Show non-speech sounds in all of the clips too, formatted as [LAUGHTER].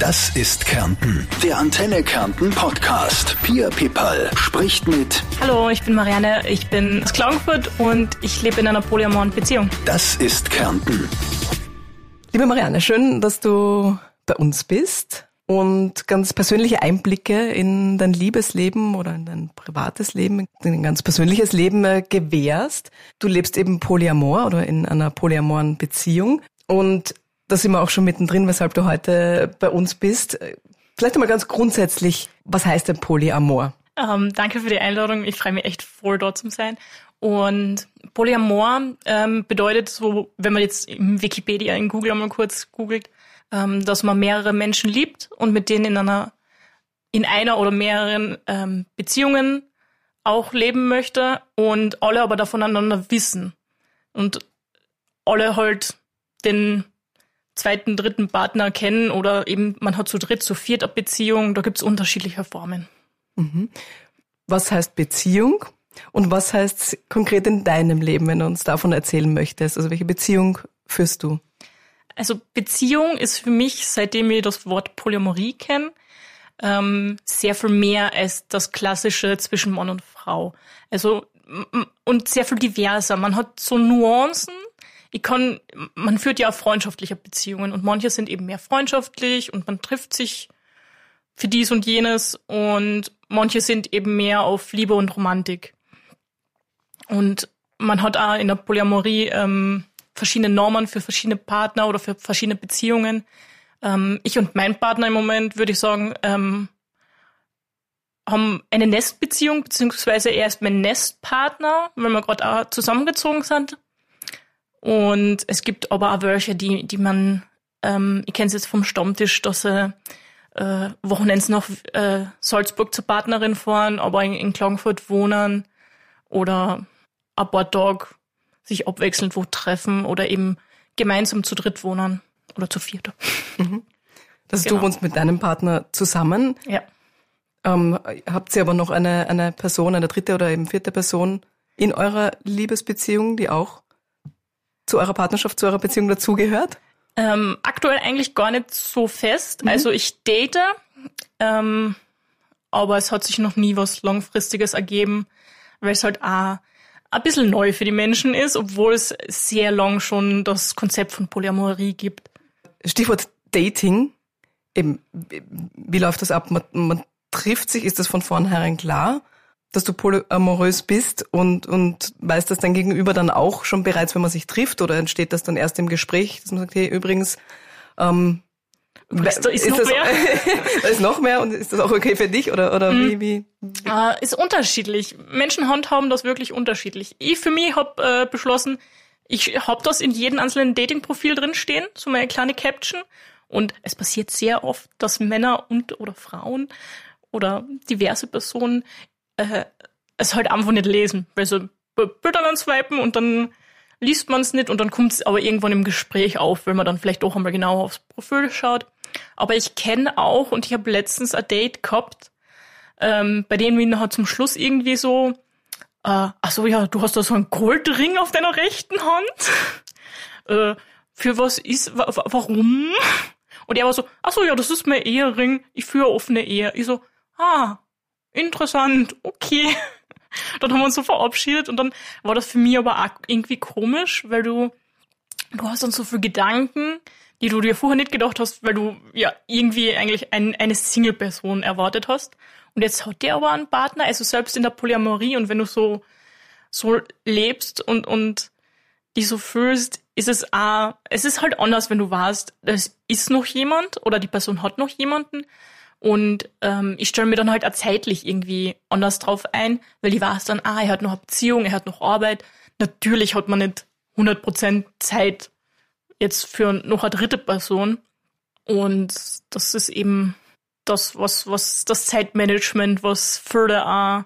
Das ist Kärnten, der Antenne Kärnten Podcast. Pia Pipal spricht mit. Hallo, ich bin Marianne, ich bin aus Klagenfurt und ich lebe in einer polyamoren Beziehung. Das ist Kärnten. Liebe Marianne, schön, dass du bei uns bist und ganz persönliche Einblicke in dein Liebesleben oder in dein privates Leben, in dein ganz persönliches Leben äh, gewährst. Du lebst eben polyamor oder in einer polyamoren Beziehung und da sind wir auch schon mittendrin, weshalb du heute bei uns bist. Vielleicht einmal ganz grundsätzlich, was heißt denn Polyamor? Ähm, danke für die Einladung. Ich freue mich echt voll, dort zu sein. Und Polyamor ähm, bedeutet so, wenn man jetzt im Wikipedia in Google einmal kurz googelt, ähm, dass man mehrere Menschen liebt und mit denen in einer, in einer oder mehreren ähm, Beziehungen auch leben möchte und alle aber voneinander wissen. Und alle halt den zweiten, dritten Partner kennen oder eben man hat zu dritt, zu viert eine Beziehung. Da gibt's unterschiedliche Formen. Mhm. Was heißt Beziehung und was heißt konkret in deinem Leben, wenn du uns davon erzählen möchtest? Also welche Beziehung führst du? Also Beziehung ist für mich, seitdem ich das Wort Polyamorie kenne, ähm, sehr viel mehr als das klassische zwischen Mann und Frau. Also und sehr viel diverser. Man hat so Nuancen, ich kann, man führt ja freundschaftliche Beziehungen und manche sind eben mehr freundschaftlich und man trifft sich für dies und jenes und manche sind eben mehr auf Liebe und Romantik. Und man hat auch in der Polyamorie ähm, verschiedene Normen für verschiedene Partner oder für verschiedene Beziehungen. Ähm, ich und mein Partner im Moment, würde ich sagen, ähm, haben eine Nestbeziehung, beziehungsweise er ist mein Nestpartner, weil wir gerade auch zusammengezogen sind. Und es gibt aber auch welche, die, die man, ähm, ich kenne es jetzt vom Stammtisch, dass sie äh, Wochenends nach äh, Salzburg zur Partnerin fahren, aber in, in Klagenfurt wohnen oder ein paar Tage sich abwechselnd wo treffen oder eben gemeinsam zu dritt wohnen oder zu viert. Mhm. Das genau. du wohnst mit deinem Partner zusammen. Ja. Ähm, habt ihr aber noch eine, eine Person, eine dritte oder eben vierte Person in eurer Liebesbeziehung, die auch zu eurer Partnerschaft, zu eurer Beziehung dazugehört? Ähm, aktuell eigentlich gar nicht so fest. Mhm. Also ich date, ähm, aber es hat sich noch nie was Langfristiges ergeben, weil es halt auch ein bisschen neu für die Menschen ist, obwohl es sehr lang schon das Konzept von Polyamorie gibt. Stichwort Dating. Eben, wie läuft das ab? Man, man trifft sich, ist das von vornherein klar? Dass du polyamorös bist und, und weiß das dein Gegenüber dann auch schon bereits, wenn man sich trifft oder entsteht das dann erst im Gespräch, dass man sagt, hey, übrigens, ähm, Weißt du, ist, ist noch das, mehr? [LAUGHS] da ist noch mehr und ist das auch okay für dich oder, oder mhm. wie, wie? Äh, ist unterschiedlich. Menschen handhaben das wirklich unterschiedlich. Ich für mich habe äh, beschlossen, ich habe das in jedem einzelnen Dating-Profil drinstehen, so meine kleine Caption. Und es passiert sehr oft, dass Männer und oder Frauen oder diverse Personen äh, es halt einfach nicht lesen. Weil so Bilder dann swipen und dann liest man es nicht und dann kommt es aber irgendwann im Gespräch auf, wenn man dann vielleicht auch einmal genau aufs Profil schaut. Aber ich kenne auch und ich habe letztens ein Date gehabt, ähm, bei dem wir hat zum Schluss irgendwie so, äh, ach so ja, du hast da so einen Goldring auf deiner rechten Hand. [LAUGHS] äh, für was ist, warum? Und er war so, ach so ja, das ist mein Ehering, ich führe offene Ehe. Ich so, ah, interessant, okay. [LAUGHS] Dann haben wir uns so verabschiedet und dann war das für mich aber auch irgendwie komisch, weil du, du hast dann so viele Gedanken, die du dir vorher nicht gedacht hast, weil du ja irgendwie eigentlich ein, eine Single-Person erwartet hast. Und jetzt hat der aber einen Partner, also selbst in der Polyamorie und wenn du so, so lebst und, und dich so fühlst, ist es auch, es ist halt anders, wenn du weißt, es ist noch jemand oder die Person hat noch jemanden und ähm, ich stelle mir dann halt auch zeitlich irgendwie anders drauf ein, weil ich weiß dann, ah, er hat noch eine Beziehung, er hat noch Arbeit. Natürlich hat man nicht 100% Zeit jetzt für noch eine dritte Person. Und das ist eben das, was, was das Zeitmanagement, was Förder auch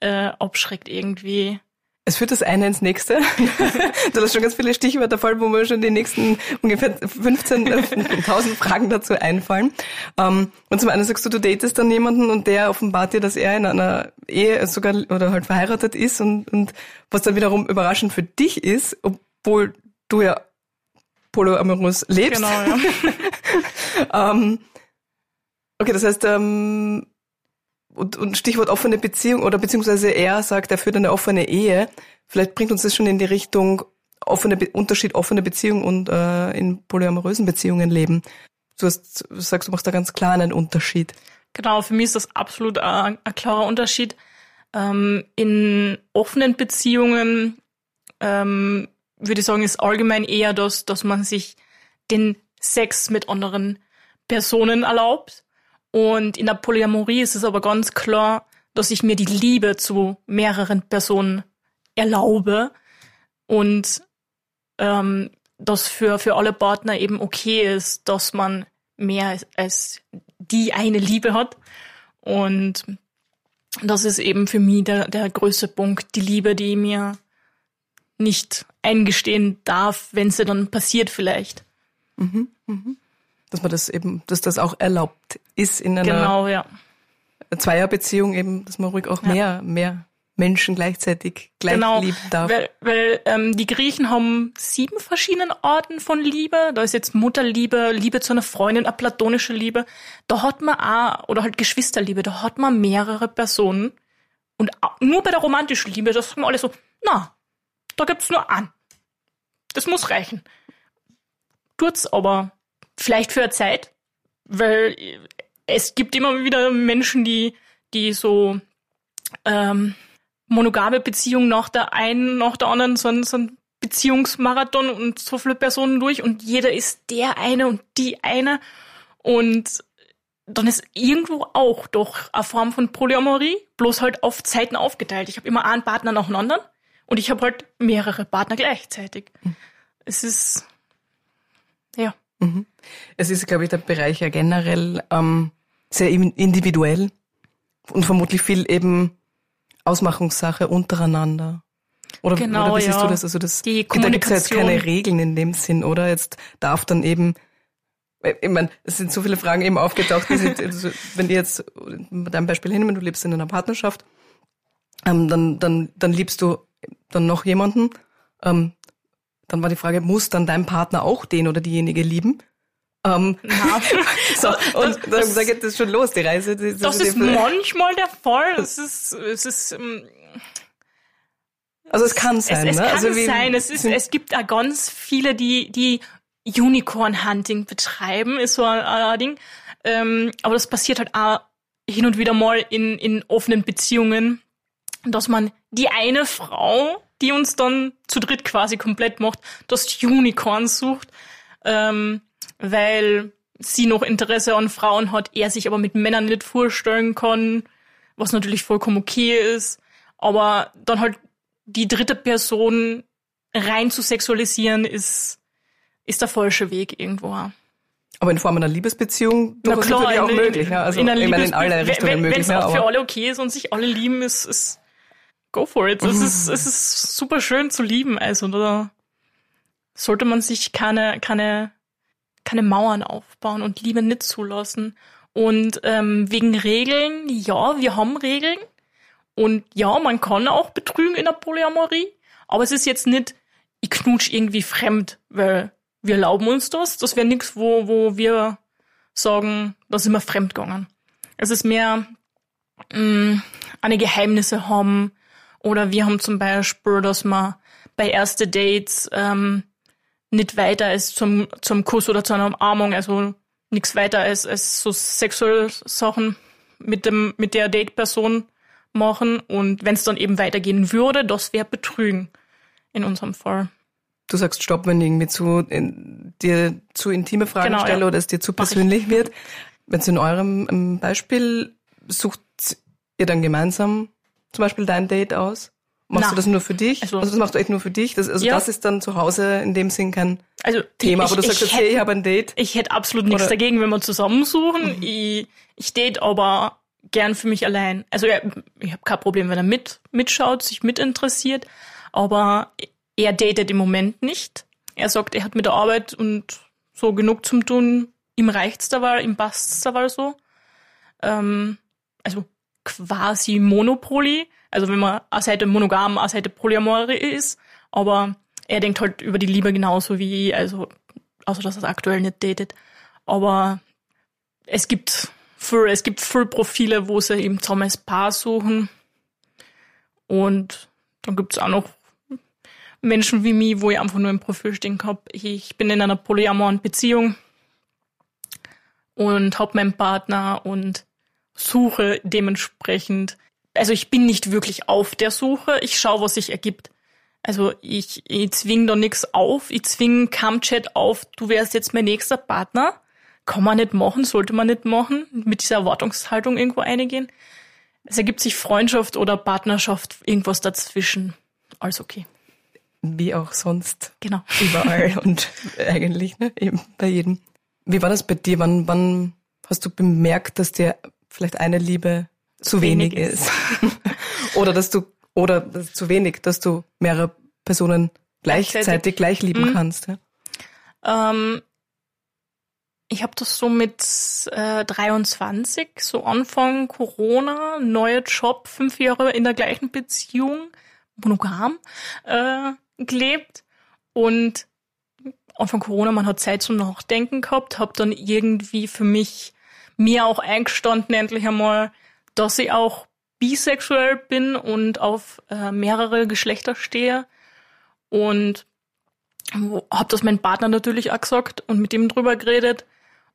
äh, abschreckt irgendwie. Es führt das eine ins nächste. [LAUGHS] du hast schon ganz viele Stichwörter voll, wo mir schon die nächsten ungefähr 15.000 Fragen dazu einfallen. Ähm, und zum einen sagst du, du datest dann jemanden und der offenbart dir, dass er in einer Ehe sogar oder halt verheiratet ist und, und was dann wiederum überraschend für dich ist, obwohl du ja polyamorös lebst. Genau, ja. [LAUGHS] ähm, Okay, das heißt, ähm, und, und Stichwort offene Beziehung oder beziehungsweise er sagt, er führt eine offene Ehe. Vielleicht bringt uns das schon in die Richtung offene Unterschied offene Beziehung und äh, in polyamorösen Beziehungen leben. Du, hast, du sagst, du machst da ganz klar einen Unterschied. Genau, für mich ist das absolut ein, ein klarer Unterschied. Ähm, in offenen Beziehungen ähm, würde ich sagen, ist allgemein eher das, dass man sich den Sex mit anderen Personen erlaubt. Und in der Polyamorie ist es aber ganz klar, dass ich mir die Liebe zu mehreren Personen erlaube und ähm, das für, für alle Partner eben okay ist, dass man mehr als, als die eine Liebe hat. Und das ist eben für mich der, der größte Punkt, die Liebe, die mir nicht eingestehen darf, wenn sie dann passiert vielleicht. Mhm, mhm. Dass man das eben, dass das auch erlaubt ist in einer genau, ja. Zweierbeziehung eben, dass man ruhig auch mehr, ja. mehr Menschen gleichzeitig gleich genau, lieben darf. Weil, weil ähm, die Griechen haben sieben verschiedene Arten von Liebe. Da ist jetzt Mutterliebe, Liebe zu einer Freundin, eine platonische Liebe. Da hat man auch, oder halt Geschwisterliebe, da hat man mehrere Personen. Und nur bei der romantischen Liebe, das wir alle so, na, da gibt's nur an. Das muss reichen. Tut's aber vielleicht für eine Zeit, weil es gibt immer wieder Menschen, die, die so ähm, monogame Beziehung nach der einen, nach der anderen, so ein, so ein Beziehungsmarathon und so viele Personen durch und jeder ist der eine und die eine. Und dann ist irgendwo auch doch eine Form von Polyamorie, bloß halt auf Zeiten aufgeteilt. Ich habe immer einen Partner nach dem anderen und ich habe halt mehrere Partner gleichzeitig. Mhm. Es ist, ja. Mhm. Es ist, glaube ich, der Bereich ja generell ähm, sehr individuell und vermutlich viel eben Ausmachungssache untereinander. Oder, genau, oder wie ja. siehst du das? Also das Die da gibt es jetzt keine Regeln in dem Sinn, oder? Jetzt darf dann eben, ich meine, es sind so viele Fragen eben aufgetaucht, die sind, also wenn du jetzt mit deinem Beispiel hin, wenn du lebst in einer Partnerschaft, ähm, dann, dann, dann liebst du dann noch jemanden, ähm, dann war die Frage, muss dann dein Partner auch den oder diejenige lieben? Ähm, [LAUGHS] so, und das, da geht es schon los, die Reise. Die, das ist manchmal der Fall. [LAUGHS] Es ist, es ist, ähm, also es kann sein, es, es ne? kann also sein. Es ist, es gibt auch ganz viele, die, die Unicorn Hunting betreiben, ist so ein, ein Ding. Ähm, aber das passiert halt auch hin und wieder mal in, in offenen Beziehungen, dass man die eine Frau, die uns dann zu dritt quasi komplett macht, das Unicorn sucht. Ähm, weil sie noch Interesse an Frauen hat, er sich aber mit Männern nicht vorstellen kann, was natürlich vollkommen okay ist, aber dann halt die dritte Person rein zu sexualisieren ist ist der falsche Weg irgendwo. Aber in Form einer Liebesbeziehung Na klar, natürlich auch in, möglich. Ja? Also in, ich meine, in alle Richtungen wenn, möglich. Wenn es auch für alle okay ist und sich alle lieben, ist, ist go for it. Es ist, es [LAUGHS] ist super schön zu lieben. Also da sollte man sich keine, keine keine Mauern aufbauen und Liebe nicht zulassen. Und ähm, wegen Regeln, ja, wir haben Regeln. Und ja, man kann auch betrügen in der Polyamorie. Aber es ist jetzt nicht, ich knutsch irgendwie fremd, weil wir erlauben uns das. Das wäre nichts, wo, wo wir sagen, da sind wir fremdgegangen. Es ist mehr mh, mm, eine Geheimnisse haben. Oder wir haben zum Beispiel, dass wir bei erste Dates ähm, nicht weiter als zum, zum Kuss oder zu einer Umarmung, also nichts weiter als, als so sexuelle Sachen mit dem, mit der Date-Person machen. Und wenn es dann eben weitergehen würde, das wäre Betrügen in unserem Fall. Du sagst Stopp, wenn ich irgendwie zu, in, dir zu intime Fragen genau, stelle ja. oder es dir zu persönlich wird. Wenn es in eurem ähm, Beispiel sucht ihr dann gemeinsam zum Beispiel dein Date aus? Machst Na. du das nur für dich? Also, also, das machst du echt nur für dich? Das, also ja. das ist dann zu Hause in dem Sinn kein also, Thema, ich, aber du sagst jetzt, hey, ich habe ein Date. Ich hätte absolut nichts Oder? dagegen, wenn wir zusammensuchen. Mhm. Ich, ich date aber gern für mich allein. Also ja, ich habe kein Problem, wenn er mit mitschaut, sich mitinteressiert, aber er datet im Moment nicht. Er sagt, er hat mit der Arbeit und so genug zum tun. Ihm reicht's da weil, ihm passt's da weil so. Ähm, also quasi Monopoly. Also wenn man eine Seite monogam, eine Seite polyamor ist, aber er denkt halt über die Liebe genauso wie ich, also außer dass er aktuell nicht datet. Aber es gibt für, es gibt viele Profile, wo sie eben zusammen als Paar suchen. Und dann gibt's auch noch Menschen wie mich, wo ich einfach nur im Profil stehen hab. Ich bin in einer polyamoren Beziehung und hab meinen Partner und suche dementsprechend. Also ich bin nicht wirklich auf der Suche, ich schaue, was sich ergibt. Also ich, ich zwing da nichts auf, ich zwing Camchat auf, du wärst jetzt mein nächster Partner. Kann man nicht machen, sollte man nicht machen, mit dieser Erwartungshaltung irgendwo eingehen. Es ergibt sich Freundschaft oder Partnerschaft, irgendwas dazwischen. Alles okay. Wie auch sonst. Genau. [LAUGHS] Überall und eigentlich, ne? Eben bei jedem. Wie war das bei dir? Wann, wann hast du bemerkt, dass dir vielleicht eine Liebe zu wenig, wenig ist? [LAUGHS] oder dass du, oder dass zu wenig, dass du mehrere Personen gleichzeitig, gleichzeitig gleich lieben mhm. kannst? Ja? Ähm, ich habe das so mit äh, 23, so Anfang Corona, neuer Job, fünf Jahre in der gleichen Beziehung, monogam, äh, gelebt und Anfang Corona, man hat Zeit zum Nachdenken gehabt, habe dann irgendwie für mich mir auch eingestanden endlich einmal, dass ich auch bisexuell bin und auf äh, mehrere Geschlechter stehe und habe das meinem Partner natürlich auch gesagt und mit ihm drüber geredet,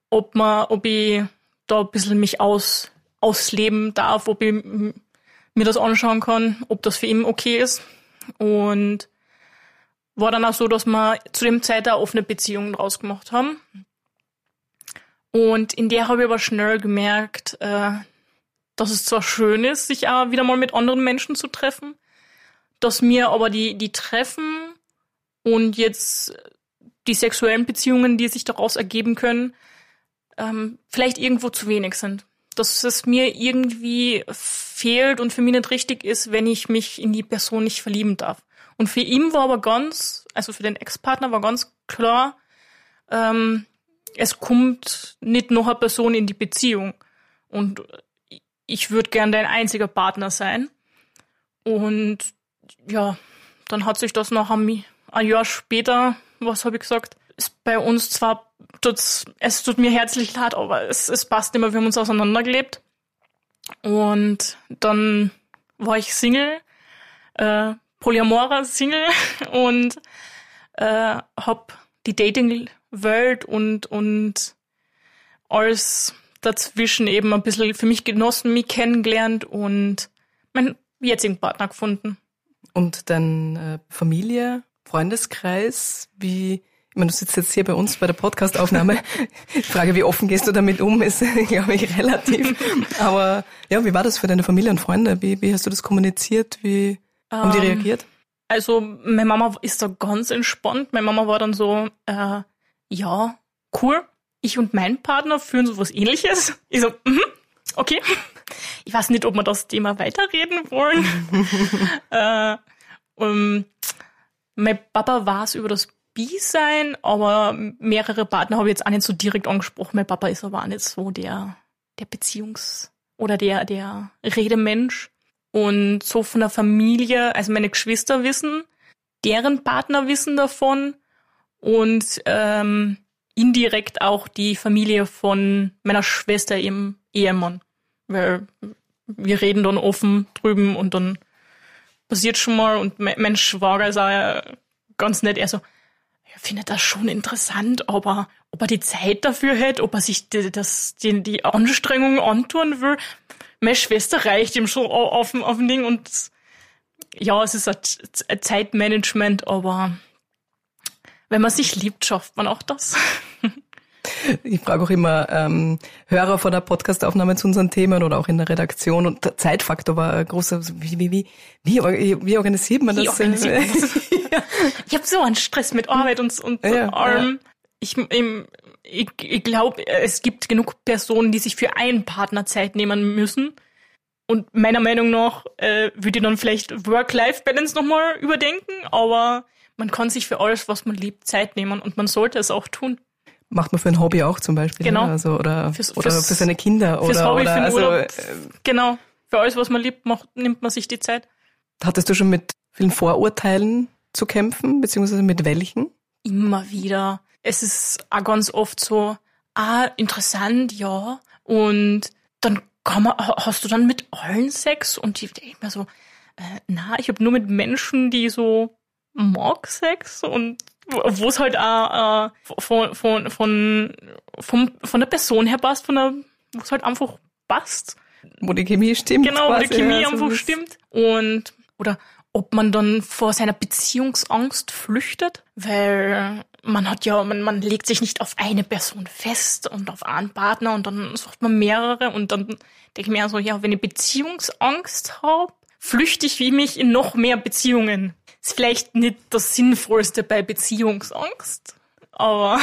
ob man, ob ich da ein bisschen mich aus, ausleben darf, ob ich mir das anschauen kann, ob das für ihn okay ist. Und war dann auch so, dass wir zu dem Zeit eine offene Beziehung draus gemacht haben. Und in der habe ich aber schnell gemerkt, äh, dass es zwar schön ist, sich auch wieder mal mit anderen Menschen zu treffen, dass mir aber die, die Treffen und jetzt die sexuellen Beziehungen, die sich daraus ergeben können, ähm, vielleicht irgendwo zu wenig sind. Dass es mir irgendwie fehlt und für mich nicht richtig ist, wenn ich mich in die Person nicht verlieben darf. Und für ihn war aber ganz, also für den Ex-Partner war ganz klar, ähm, es kommt nicht noch eine Person in die Beziehung. Und ich würde gern dein einziger Partner sein. Und ja, dann hat sich das noch ein, Jahr später, was habe ich gesagt, ist bei uns zwar, tut's, es tut mir herzlich leid, aber es, es passt immer, wir haben uns auseinandergelebt. Und dann war ich Single, äh, polyamorer Single [LAUGHS] und äh, hab die Dating-Welt und, und alles dazwischen eben ein bisschen für mich genossen, mich kennengelernt und meinen jetzigen Partner gefunden. Und dann äh, Familie, Freundeskreis, wie, ich meine, du sitzt jetzt hier bei uns bei der Podcastaufnahme. [LAUGHS] Die Frage, wie offen gehst du damit um, ist, [LAUGHS] glaube ich, relativ. Aber ja, wie war das für deine Familie und Freunde? Wie, wie hast du das kommuniziert? Wie haben die ähm, reagiert? Also, meine Mama ist da ganz entspannt. Meine Mama war dann so, äh, ja, cool. Ich und mein Partner führen so was ähnliches. Ich so, mhm, okay. Ich weiß nicht, ob wir das Thema weiterreden wollen. [LAUGHS] äh, um, mein Papa war es über das Bi-Sein, aber mehrere Partner habe ich jetzt auch nicht so direkt angesprochen. Mein Papa ist aber auch nicht so der, der Beziehungs- oder der, der Redemensch. Und so von der Familie, also meine Geschwister wissen, deren Partner wissen davon und ähm, indirekt auch die Familie von meiner Schwester, ihrem Ehemann. Weil wir reden dann offen drüben und dann passiert schon mal und mein Schwager ist auch ganz nett, er so, er findet das schon interessant, aber ob er die Zeit dafür hätte, ob er sich die, das, die, die Anstrengung antun will, meine Schwester reicht ihm schon auf, auf dem Ding und ja, es ist ein Zeitmanagement, aber wenn man sich liebt, schafft man auch das. [LAUGHS] Ich frage auch immer ähm, Hörer vor der Podcastaufnahme zu unseren Themen oder auch in der Redaktion und der Zeitfaktor war ein großer. Wie, wie, wie, wie, wie organisiert man das? Wie organisiert man das? [LAUGHS] Ich habe so einen Stress mit Arbeit und, und ja, allem. Ja. Ich, ich, ich glaube, es gibt genug Personen, die sich für einen Partner Zeit nehmen müssen. Und meiner Meinung nach äh, würde ich dann vielleicht Work-Life-Balance nochmal überdenken, aber man kann sich für alles, was man liebt, Zeit nehmen und man sollte es auch tun. Macht man für ein Hobby auch zum Beispiel. Genau. Ne? Also, oder, fürs, oder fürs, für seine Kinder. Fürs oder, Hobby, oder, für den also, Urlaub. Äh, genau. Für alles, was man liebt, macht, nimmt man sich die Zeit. Hattest du schon mit vielen Vorurteilen zu kämpfen, beziehungsweise mit welchen? Immer wieder. Es ist auch ganz oft so, ah, interessant, ja. Und dann kann man, hast du dann mit allen Sex? Und die denke ich mir so, äh, na, ich habe nur mit Menschen, die so mag Sex und wo es halt auch äh, von, von, von, von, von der Person her passt, von der, wo es halt einfach passt. Wo die Chemie stimmt. Genau, quasi, wo die Chemie ja, einfach stimmt. Und, oder ob man dann vor seiner Beziehungsangst flüchtet, weil man hat ja, man, man legt sich nicht auf eine Person fest und auf einen Partner und dann sucht man mehrere und dann denke ich mir so, ja, wenn ich Beziehungsangst habe, flüchte ich wie mich in noch mehr Beziehungen. Ist vielleicht nicht das Sinnvollste bei Beziehungsangst, aber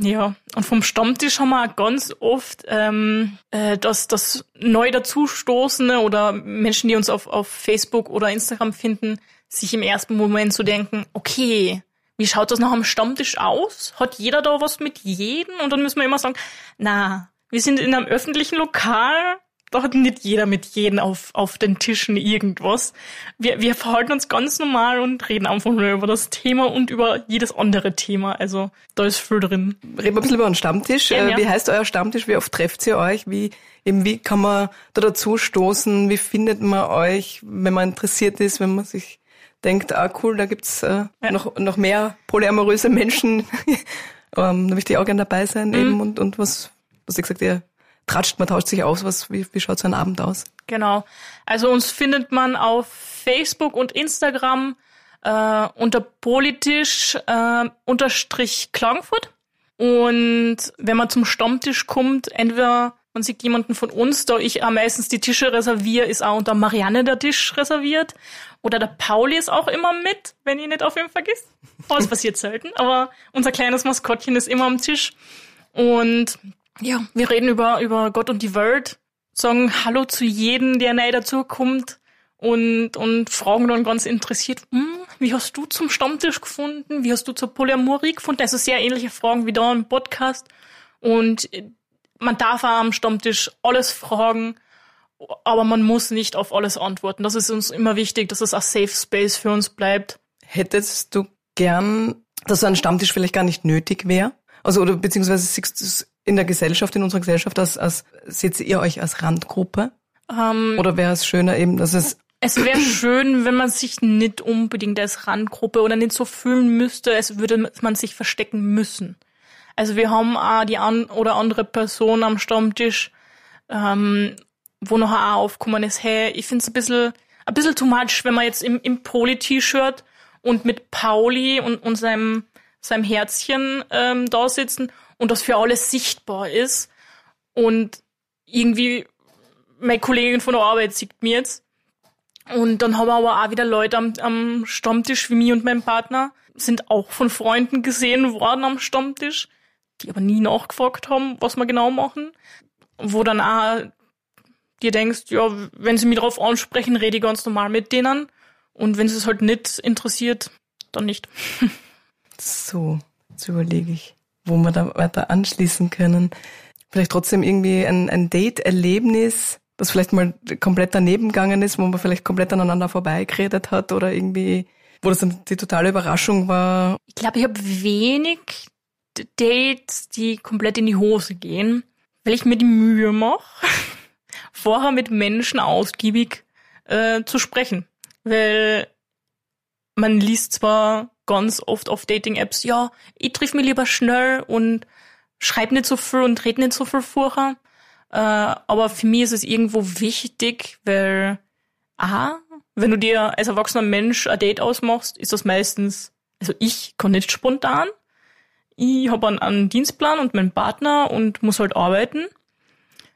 ja, und vom Stammtisch haben wir ganz oft, ähm, äh, dass das neu dazustoßende oder Menschen, die uns auf, auf Facebook oder Instagram finden, sich im ersten Moment zu so denken, okay, wie schaut das nach einem Stammtisch aus? Hat jeder da was mit jedem? Und dann müssen wir immer sagen, na, wir sind in einem öffentlichen Lokal, da hat nicht jeder mit jedem auf, auf den Tischen irgendwas. Wir, wir verhalten uns ganz normal und reden einfach nur über das Thema und über jedes andere Thema. Also da ist viel drin. Reden wir ein bisschen über den Stammtisch. Ja, ja. Wie heißt euer Stammtisch? Wie oft trefft ihr euch? Wie, eben, wie kann man da dazu stoßen? Wie findet man euch, wenn man interessiert ist, wenn man sich denkt, ah cool, da gibt's äh, ja. noch, noch mehr polyamoröse Menschen. [LAUGHS] ähm, da möchte ich auch gerne dabei sein mhm. eben und, und was, was ich gesagt, ihr tratscht, man tauscht sich aus. Was, wie, wie schaut so ein Abend aus? Genau. Also uns findet man auf Facebook und Instagram äh, unter politisch äh, unterstrich Klagenfurt. Und wenn man zum Stammtisch kommt, entweder man sieht jemanden von uns, da ich am meistens die Tische reserviere, ist auch unter Marianne der Tisch reserviert. Oder der Pauli ist auch immer mit, wenn ihr nicht auf ihn vergisst. Oh, das passiert selten, aber unser kleines Maskottchen ist immer am Tisch. Und ja, wir reden über, über Gott und die Welt, sagen Hallo zu jedem, der neu dazukommt und, und fragen dann ganz interessiert, hm, wie hast du zum Stammtisch gefunden? Wie hast du zur Polyamorie gefunden? Also sehr ähnliche Fragen wie da im Podcast. Und man darf auch am Stammtisch alles fragen, aber man muss nicht auf alles antworten. Das ist uns immer wichtig, dass es ein Safe Space für uns bleibt. Hättest du gern, dass so ein Stammtisch vielleicht gar nicht nötig wäre? Also, oder beziehungsweise siehst du es in der Gesellschaft, in unserer Gesellschaft, als, als seht ihr euch als Randgruppe? Ähm, Oder wäre es schöner eben, dass es es wäre schön, wenn man sich nicht unbedingt als Randgruppe oder nicht so fühlen müsste, als würde man sich verstecken müssen. Also wir haben auch die an oder andere Person am Stammtisch, ähm, wo noch auch aufgekommen ist, hey, ich finde es ein bisschen, ein bisschen too much, wenn man jetzt im, im Poli-T-Shirt und mit Pauli und, und seinem, seinem Herzchen ähm, da sitzen und das für alle sichtbar ist. Und irgendwie meine Kollegin von der Arbeit sieht mir jetzt. Und dann haben wir aber auch wieder Leute am, am Stammtisch wie mir und mein Partner, sind auch von Freunden gesehen worden am Stammtisch, die aber nie nachgefragt haben, was wir genau machen. Wo dann auch dir denkst, ja, wenn sie mich darauf ansprechen, rede ich ganz normal mit denen. Und wenn es halt nicht interessiert, dann nicht. [LAUGHS] so, jetzt überlege ich wo wir da weiter anschließen können. Vielleicht trotzdem irgendwie ein, ein Date-Erlebnis, das vielleicht mal komplett daneben gegangen ist, wo man vielleicht komplett aneinander vorbeigeredet hat oder irgendwie, wo das dann die totale Überraschung war. Ich glaube, ich habe wenig Dates, die komplett in die Hose gehen, weil ich mir die Mühe mache, [LAUGHS] vorher mit Menschen ausgiebig äh, zu sprechen. Weil man liest zwar ganz oft auf Dating-Apps, ja, ich triff mich lieber schnell und schreib nicht so viel und red nicht so viel vorher. Äh, aber für mich ist es irgendwo wichtig, weil, aha, wenn du dir als erwachsener Mensch ein Date ausmachst, ist das meistens, also ich kann nicht spontan. Ich habe einen, einen Dienstplan und meinen Partner und muss halt arbeiten.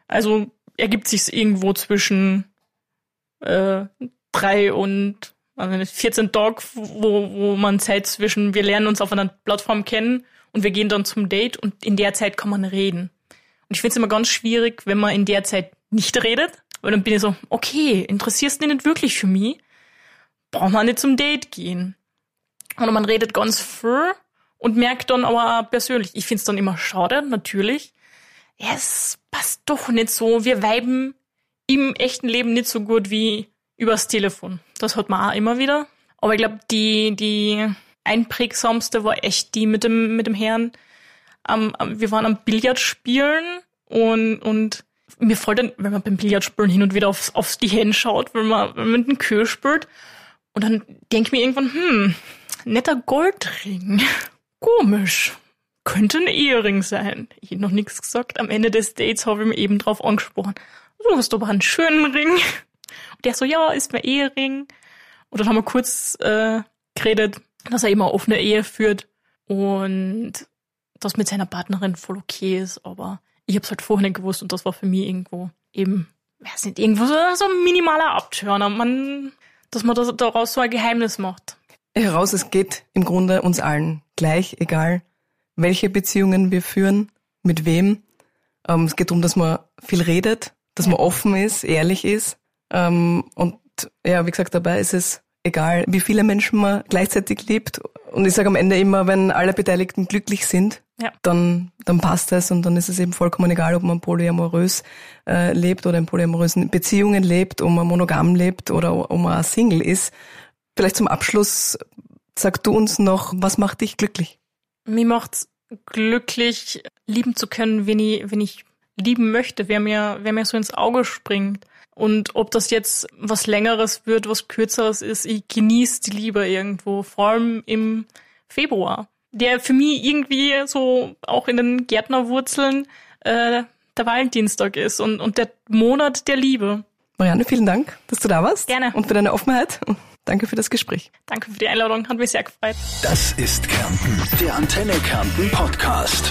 Also ergibt sich irgendwo zwischen äh, drei und also 14 Tage, wo, wo man Zeit zwischen, wir lernen uns auf einer Plattform kennen und wir gehen dann zum Date und in der Zeit kann man reden. Und ich finde es immer ganz schwierig, wenn man in der Zeit nicht redet, weil dann bin ich so, okay, interessierst du dich nicht wirklich für mich? Braucht man nicht zum Date gehen. Oder man redet ganz viel und merkt dann aber auch persönlich, ich finde es dann immer schade, natürlich. Es passt doch nicht so. Wir weiben im echten Leben nicht so gut wie übers Telefon. Das hat man auch immer wieder. Aber ich glaube, die, die einprägsamste war echt die mit dem, mit dem Herrn. Um, wir waren am Billard spielen und, und mir fällt dann, wenn man beim Billardspielen hin und wieder aufs, aufs die Hände schaut, wenn man, wenn man den Köhl spürt. Und dann denke ich mir irgendwann, hm, netter Goldring. Komisch. Könnte ein Ehering sein. Ich hätte noch nichts gesagt. Am Ende des Dates habe ich mir eben drauf angesprochen. Du hast aber einen schönen Ring. Der so, ja, ist mein Ehering. Und dann haben wir kurz äh, geredet, dass er immer offene Ehe führt und das mit seiner Partnerin voll okay ist, aber ich habe es halt vorher nicht gewusst und das war für mich irgendwo eben, weiß nicht, irgendwo so, so ein minimaler Abtörner, man, dass man das, daraus so ein Geheimnis macht. Heraus, es geht im Grunde uns allen gleich, egal welche Beziehungen wir führen, mit wem. Ähm, es geht darum, dass man viel redet, dass man offen ist, ehrlich ist. Ähm, und ja, wie gesagt, dabei ist es egal, wie viele Menschen man gleichzeitig liebt. Und ich sage am Ende immer, wenn alle Beteiligten glücklich sind, ja. dann, dann passt es und dann ist es eben vollkommen egal, ob man polyamorös äh, lebt oder in polyamorösen Beziehungen lebt, ob man monogam lebt oder ob man Single ist. Vielleicht zum Abschluss, sag du uns noch, was macht dich glücklich? Mir macht's glücklich, lieben zu können, wenn ich, wenn ich lieben möchte, wer mir, wer mir so ins Auge springt. Und ob das jetzt was Längeres wird, was Kürzeres ist, ich genieße die Liebe irgendwo, vor allem im Februar, der für mich irgendwie so auch in den Gärtnerwurzeln äh, der Valentinstag ist und, und der Monat der Liebe. Marianne, vielen Dank, dass du da warst. Gerne. Und für deine Offenheit. Danke für das Gespräch. Danke für die Einladung, hat mich sehr gefreut. Das ist Kärnten, der Antenne Kärnten Podcast.